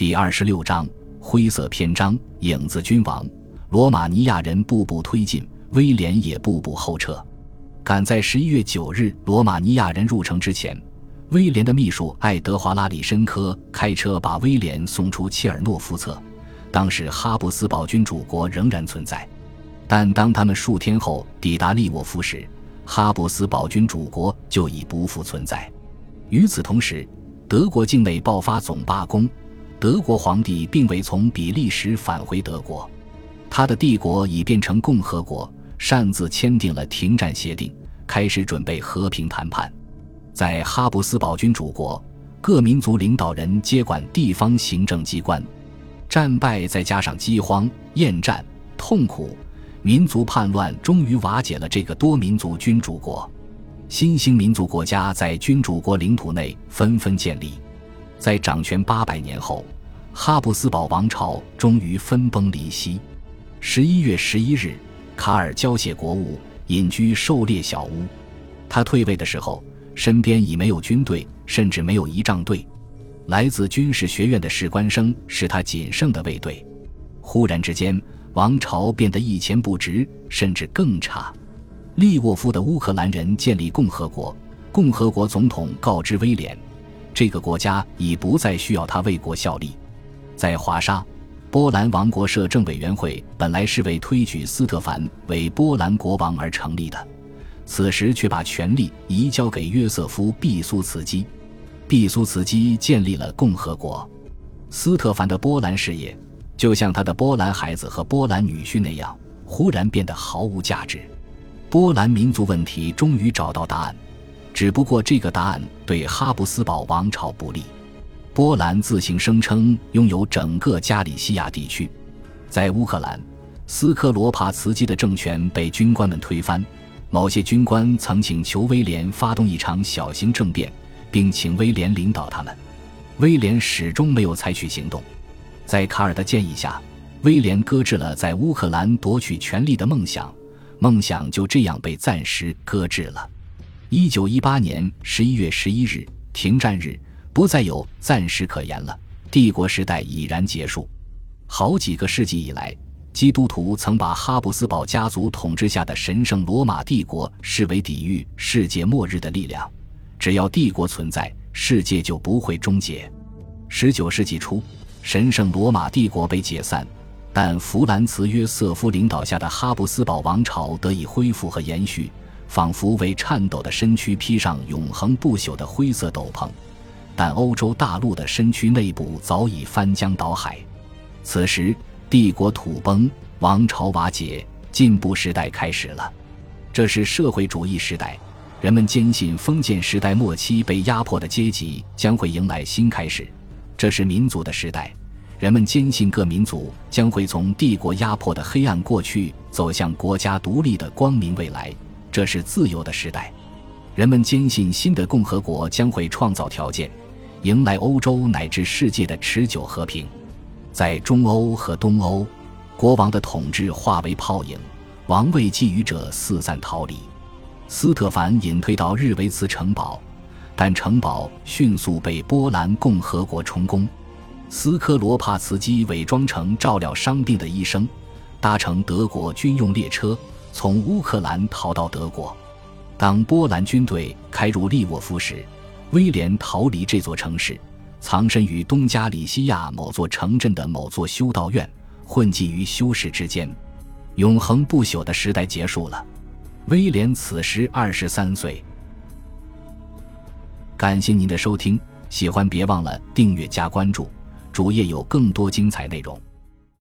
第二十六章灰色篇章：影子君王。罗马尼亚人步步推进，威廉也步步后撤。赶在十一月九日罗马尼亚人入城之前，威廉的秘书爱德华拉里申科开车把威廉送出切尔诺夫侧。当时哈布斯堡君主国仍然存在，但当他们数天后抵达利沃夫时，哈布斯堡君主国就已不复存在。与此同时，德国境内爆发总罢工，德国皇帝并未从比利时返回德国，他的帝国已变成共和国，擅自签订了停战协定，开始准备和平谈判。在哈布斯堡君主国，各民族领导人接管地方行政机关。战败再加上饥荒、厌战、痛苦、民族叛乱，终于瓦解了这个多民族君主国。新兴民族国家在君主国领土内纷纷建立。在掌权八百年后，哈布斯堡王朝终于分崩离析。十一月十一日，卡尔交卸国务，隐居狩猎小屋。他退位的时候，身边已没有军队，甚至没有仪仗队。来自军事学院的士官生是他仅剩的卫队。忽然之间，王朝变得一钱不值，甚至更差。利沃夫的乌克兰人建立共和国，共和国总统告知威廉，这个国家已不再需要他为国效力。在华沙，波兰王国摄政委员会本来是为推举斯特凡为波兰国王而成立的，此时却把权力移交给约瑟夫·毕苏茨基。毕苏茨基建立了共和国，斯特凡的波兰事业就像他的波兰孩子和波兰女婿那样，忽然变得毫无价值。波兰民族问题终于找到答案，只不过这个答案对哈布斯堡王朝不利。波兰自行声称拥有整个加里西亚地区，在乌克兰，斯科罗帕茨基的政权被军官们推翻，某些军官曾请求威廉发动一场小型政变。并请威廉领导他们，威廉始终没有采取行动。在卡尔的建议下，威廉搁置了在乌克兰夺取权力的梦想，梦想就这样被暂时搁置了。一九一八年十一月十一日，停战日，不再有暂时可言了。帝国时代已然结束。好几个世纪以来，基督徒曾把哈布斯堡家族统治下的神圣罗马帝国视为抵御世界末日的力量。只要帝国存在，世界就不会终结。十九世纪初，神圣罗马帝国被解散，但弗兰茨·约瑟夫领导下的哈布斯堡王朝得以恢复和延续，仿佛为颤抖的身躯披上永恒不朽的灰色斗篷。但欧洲大陆的身躯内部早已翻江倒海。此时，帝国土崩，王朝瓦解，进步时代开始了。这是社会主义时代。人们坚信封建时代末期被压迫的阶级将会迎来新开始，这是民族的时代。人们坚信各民族将会从帝国压迫的黑暗过去走向国家独立的光明未来，这是自由的时代。人们坚信新的共和国将会创造条件，迎来欧洲乃至世界的持久和平。在中欧和东欧，国王的统治化为泡影，王位觊觎者四散逃离。斯特凡隐退到日维茨城堡，但城堡迅速被波兰共和国充公。斯科罗帕茨基伪装成照料伤病的医生，搭乘德国军用列车从乌克兰逃到德国。当波兰军队开入利沃夫时，威廉逃离这座城市，藏身于东加里西亚某座城镇的某座修道院，混迹于修士之间。永恒不朽的时代结束了。威廉此时二十三岁。感谢您的收听，喜欢别忘了订阅加关注，主页有更多精彩内容。